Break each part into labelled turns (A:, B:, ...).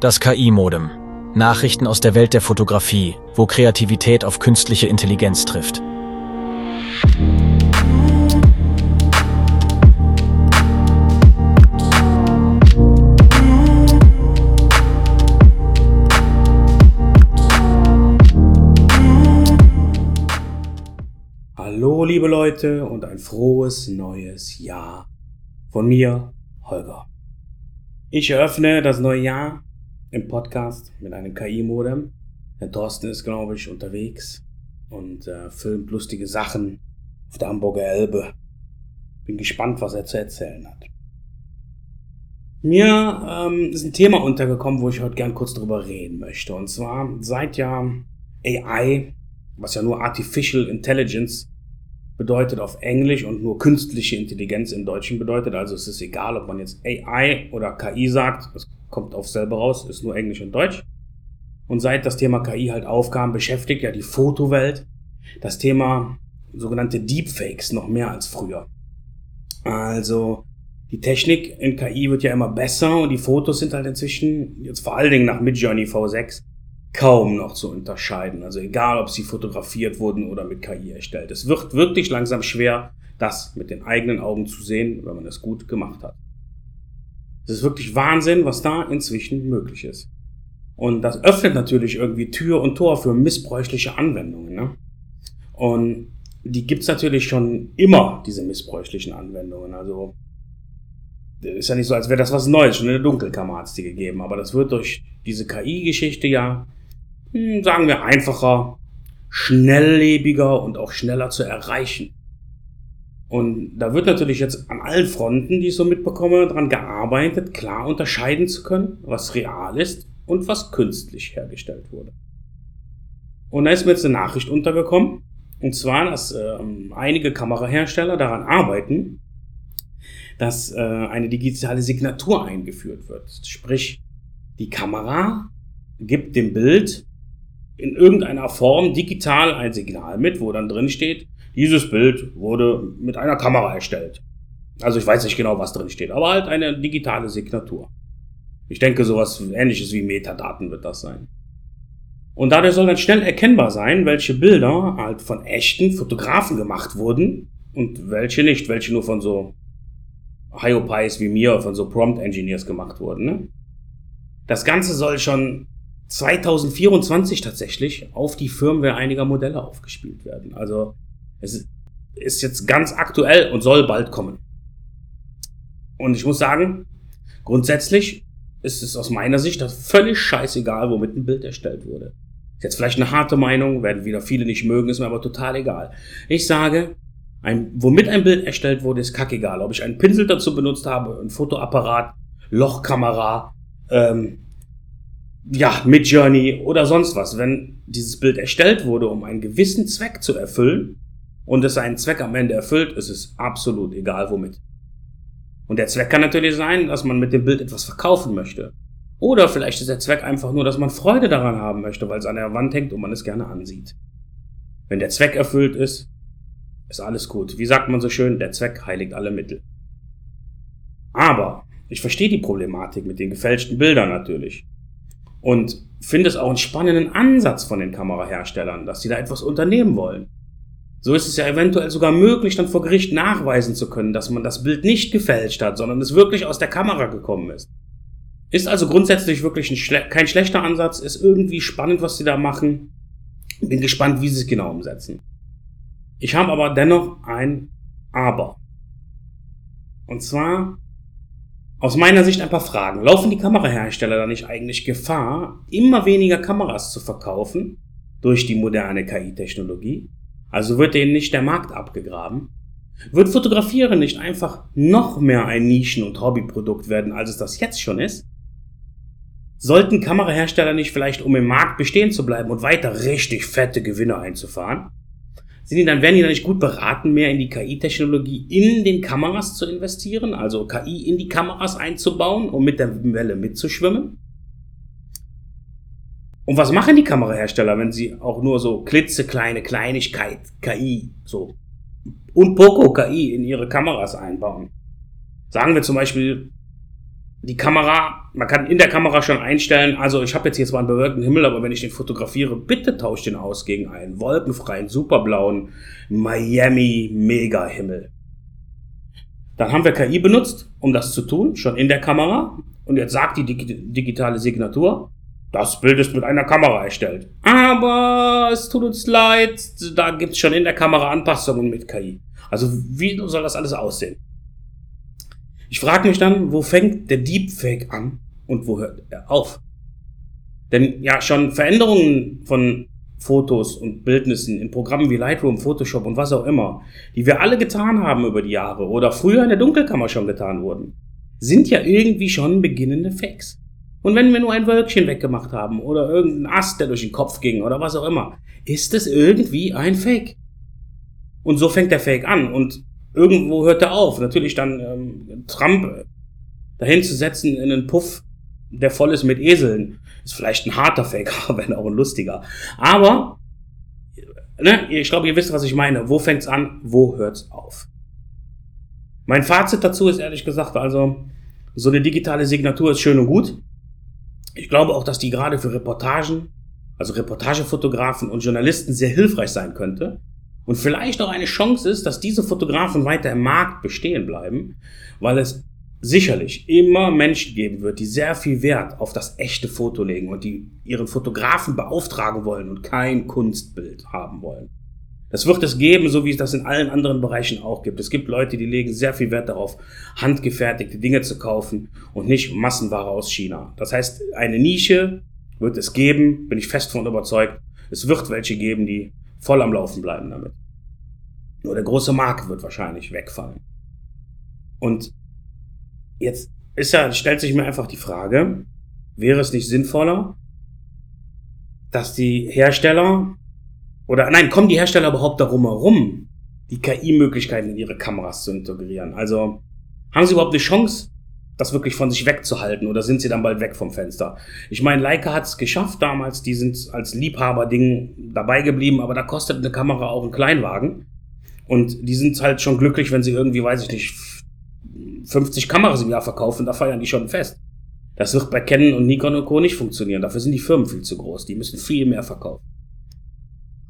A: Das KI-Modem. Nachrichten aus der Welt der Fotografie, wo Kreativität auf künstliche Intelligenz trifft.
B: Liebe Leute und ein frohes neues Jahr von mir, Holger. Ich eröffne das neue Jahr im Podcast mit einem KI-Modem. Der Thorsten ist, glaube ich, unterwegs und äh, filmt lustige Sachen auf der Hamburger Elbe. Bin gespannt, was er zu erzählen hat. Mir ähm, ist ein Thema untergekommen, wo ich heute gern kurz drüber reden möchte. Und zwar seit ja AI, was ja nur Artificial Intelligence bedeutet auf Englisch und nur künstliche Intelligenz im Deutschen bedeutet. Also es ist egal, ob man jetzt AI oder KI sagt. Es kommt auf selber raus, ist nur Englisch und Deutsch. Und seit das Thema KI halt aufkam, beschäftigt ja die Fotowelt das Thema sogenannte Deepfakes noch mehr als früher. Also die Technik in KI wird ja immer besser und die Fotos sind halt inzwischen, jetzt vor allen Dingen nach Midjourney V6, kaum noch zu unterscheiden. Also egal, ob sie fotografiert wurden oder mit KI erstellt. Es wird wirklich langsam schwer, das mit den eigenen Augen zu sehen, wenn man es gut gemacht hat. Es ist wirklich Wahnsinn, was da inzwischen möglich ist. Und das öffnet natürlich irgendwie Tür und Tor für missbräuchliche Anwendungen. Ne? Und die gibt's natürlich schon immer, diese missbräuchlichen Anwendungen. Also ist ja nicht so, als wäre das was Neues. Schon in der Dunkelkammer hat's die gegeben. Aber das wird durch diese KI-Geschichte ja, sagen wir, einfacher, schnelllebiger und auch schneller zu erreichen. Und da wird natürlich jetzt an allen Fronten, die ich so mitbekomme, daran gearbeitet, klar unterscheiden zu können, was real ist und was künstlich hergestellt wurde. Und da ist mir jetzt eine Nachricht untergekommen, und zwar, dass äh, einige Kamerahersteller daran arbeiten, dass äh, eine digitale Signatur eingeführt wird. Sprich, die Kamera gibt dem Bild in irgendeiner Form digital ein Signal mit, wo dann drin steht, dieses Bild wurde mit einer Kamera erstellt. Also ich weiß nicht genau, was drin steht, aber halt eine digitale Signatur. Ich denke, sowas ähnliches wie Metadaten wird das sein. Und dadurch soll dann schnell erkennbar sein, welche Bilder halt von echten Fotografen gemacht wurden und welche nicht, welche nur von so Hyopies wie mir, von so Prompt Engineers gemacht wurden. Ne? Das Ganze soll schon 2024 tatsächlich auf die Firmware einiger Modelle aufgespielt werden. Also es ist jetzt ganz aktuell und soll bald kommen. Und ich muss sagen, grundsätzlich ist es aus meiner Sicht völlig scheißegal, womit ein Bild erstellt wurde. Ist jetzt vielleicht eine harte Meinung, werden wieder viele nicht mögen, ist mir aber total egal. Ich sage, ein, womit ein Bild erstellt wurde, ist kackegal. Ob ich einen Pinsel dazu benutzt habe, ein Fotoapparat, Lochkamera, ähm, ja, Midjourney oder sonst was. Wenn dieses Bild erstellt wurde, um einen gewissen Zweck zu erfüllen, und es seinen Zweck am Ende erfüllt, ist es absolut egal womit. Und der Zweck kann natürlich sein, dass man mit dem Bild etwas verkaufen möchte. Oder vielleicht ist der Zweck einfach nur, dass man Freude daran haben möchte, weil es an der Wand hängt und man es gerne ansieht. Wenn der Zweck erfüllt ist, ist alles gut. Wie sagt man so schön, der Zweck heiligt alle Mittel. Aber ich verstehe die Problematik mit den gefälschten Bildern natürlich. Und finde es auch einen spannenden Ansatz von den Kameraherstellern, dass sie da etwas unternehmen wollen. So ist es ja eventuell sogar möglich, dann vor Gericht nachweisen zu können, dass man das Bild nicht gefälscht hat, sondern es wirklich aus der Kamera gekommen ist. Ist also grundsätzlich wirklich schle kein schlechter Ansatz, ist irgendwie spannend, was sie da machen. Bin gespannt, wie sie es genau umsetzen. Ich habe aber dennoch ein Aber. Und zwar aus meiner Sicht ein paar Fragen. Laufen die Kamerahersteller da nicht eigentlich Gefahr, immer weniger Kameras zu verkaufen durch die moderne KI-Technologie? Also wird denen nicht der Markt abgegraben? Wird Fotografieren nicht einfach noch mehr ein Nischen- und Hobbyprodukt werden, als es das jetzt schon ist? Sollten Kamerahersteller nicht vielleicht, um im Markt bestehen zu bleiben und weiter richtig fette Gewinne einzufahren, sind die dann, werden die dann nicht gut beraten, mehr in die KI-Technologie in den Kameras zu investieren, also KI in die Kameras einzubauen, um mit der Welle mitzuschwimmen? Und was machen die Kamerahersteller, wenn sie auch nur so klitzekleine Kleinigkeit, KI, so und Poco KI in ihre Kameras einbauen. Sagen wir zum Beispiel, die Kamera, man kann in der Kamera schon einstellen, also ich habe jetzt hier zwar einen bewölkten Himmel, aber wenn ich den fotografiere, bitte tauscht den aus gegen einen wolkenfreien, superblauen Miami Mega Himmel. Dann haben wir KI benutzt, um das zu tun, schon in der Kamera. Und jetzt sagt die digitale Signatur, das Bild ist mit einer Kamera erstellt. Aber es tut uns leid, da gibt es schon in der Kamera Anpassungen mit KI. Also wie soll das alles aussehen? Ich frage mich dann, wo fängt der Deepfake an und wo hört er auf? Denn ja, schon Veränderungen von Fotos und Bildnissen in Programmen wie Lightroom, Photoshop und was auch immer, die wir alle getan haben über die Jahre oder früher in der Dunkelkammer schon getan wurden, sind ja irgendwie schon beginnende Fakes. Und wenn wir nur ein Wölkchen weggemacht haben oder irgendein Ast, der durch den Kopf ging oder was auch immer, ist es irgendwie ein Fake. Und so fängt der Fake an und irgendwo hört er auf. Natürlich dann ähm, Trump dahin zu setzen in einen Puff, der voll ist mit Eseln, ist vielleicht ein harter Fake, aber wenn auch ein lustiger. Aber ne, ich glaube, ihr wisst, was ich meine. Wo fängt's an? Wo hört's auf? Mein Fazit dazu ist ehrlich gesagt, also so eine digitale Signatur ist schön und gut. Ich glaube auch, dass die gerade für Reportagen, also Reportagefotografen und Journalisten sehr hilfreich sein könnte. Und vielleicht auch eine Chance ist, dass diese Fotografen weiter im Markt bestehen bleiben, weil es sicherlich immer Menschen geben wird, die sehr viel Wert auf das echte Foto legen und die ihren Fotografen beauftragen wollen und kein Kunstbild haben wollen. Das wird es geben, so wie es das in allen anderen Bereichen auch gibt. Es gibt Leute, die legen sehr viel Wert darauf, handgefertigte Dinge zu kaufen und nicht Massenware aus China. Das heißt, eine Nische wird es geben, bin ich fest von überzeugt. Es wird welche geben, die voll am Laufen bleiben damit. Nur der große Markt wird wahrscheinlich wegfallen. Und jetzt ist ja, stellt sich mir einfach die Frage, wäre es nicht sinnvoller, dass die Hersteller oder nein, kommen die Hersteller überhaupt darum herum, die KI-Möglichkeiten in ihre Kameras zu integrieren? Also haben sie überhaupt eine Chance, das wirklich von sich wegzuhalten oder sind sie dann bald weg vom Fenster? Ich meine, Leica hat es geschafft damals, die sind als Liebhaber-Ding dabei geblieben, aber da kostet eine Kamera auch einen Kleinwagen. Und die sind halt schon glücklich, wenn sie irgendwie, weiß ich nicht, 50 Kameras im Jahr verkaufen, da feiern die schon fest. Das wird bei Canon und Nikon und Co. nicht funktionieren. Dafür sind die Firmen viel zu groß. Die müssen viel mehr verkaufen.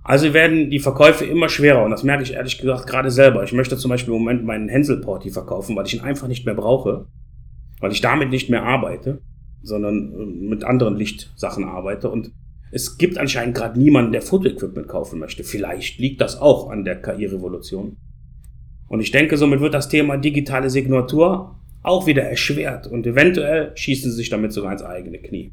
B: Also werden die Verkäufe immer schwerer und das merke ich ehrlich gesagt gerade selber. Ich möchte zum Beispiel im Moment meinen Hänsel Porti verkaufen, weil ich ihn einfach nicht mehr brauche, weil ich damit nicht mehr arbeite, sondern äh, mit anderen Lichtsachen arbeite und es gibt anscheinend gerade niemanden, der Fotoequipment kaufen möchte. Vielleicht liegt das auch an der KI-Revolution. Und ich denke, somit wird das Thema digitale Signatur auch wieder erschwert und eventuell schießen sie sich damit sogar ins eigene Knie.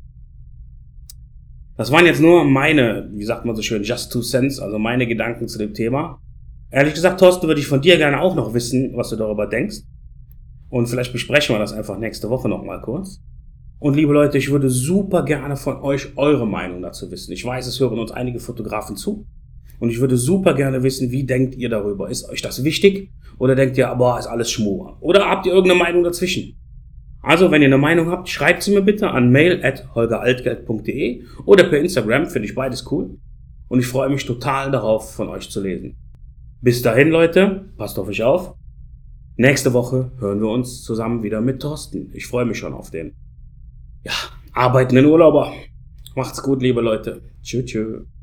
B: Das waren jetzt nur meine, wie sagt man so schön, just two cents, also meine Gedanken zu dem Thema. Ehrlich gesagt, Thorsten, würde ich von dir gerne auch noch wissen, was du darüber denkst. Und vielleicht besprechen wir das einfach nächste Woche nochmal kurz. Und liebe Leute, ich würde super gerne von euch eure Meinung dazu wissen. Ich weiß, es hören uns einige Fotografen zu. Und ich würde super gerne wissen, wie denkt ihr darüber? Ist euch das wichtig? Oder denkt ihr, boah, ist alles Schmur? Oder habt ihr irgendeine Meinung dazwischen? Also, wenn ihr eine Meinung habt, schreibt sie mir bitte an mail at holgeraltgeld.de oder per Instagram, finde ich beides cool. Und ich freue mich total darauf, von euch zu lesen. Bis dahin, Leute, passt auf euch auf. Nächste Woche hören wir uns zusammen wieder mit Thorsten. Ich freue mich schon auf den. Ja, arbeitenden Urlauber. Macht's gut, liebe Leute. Tschüss, tschüss.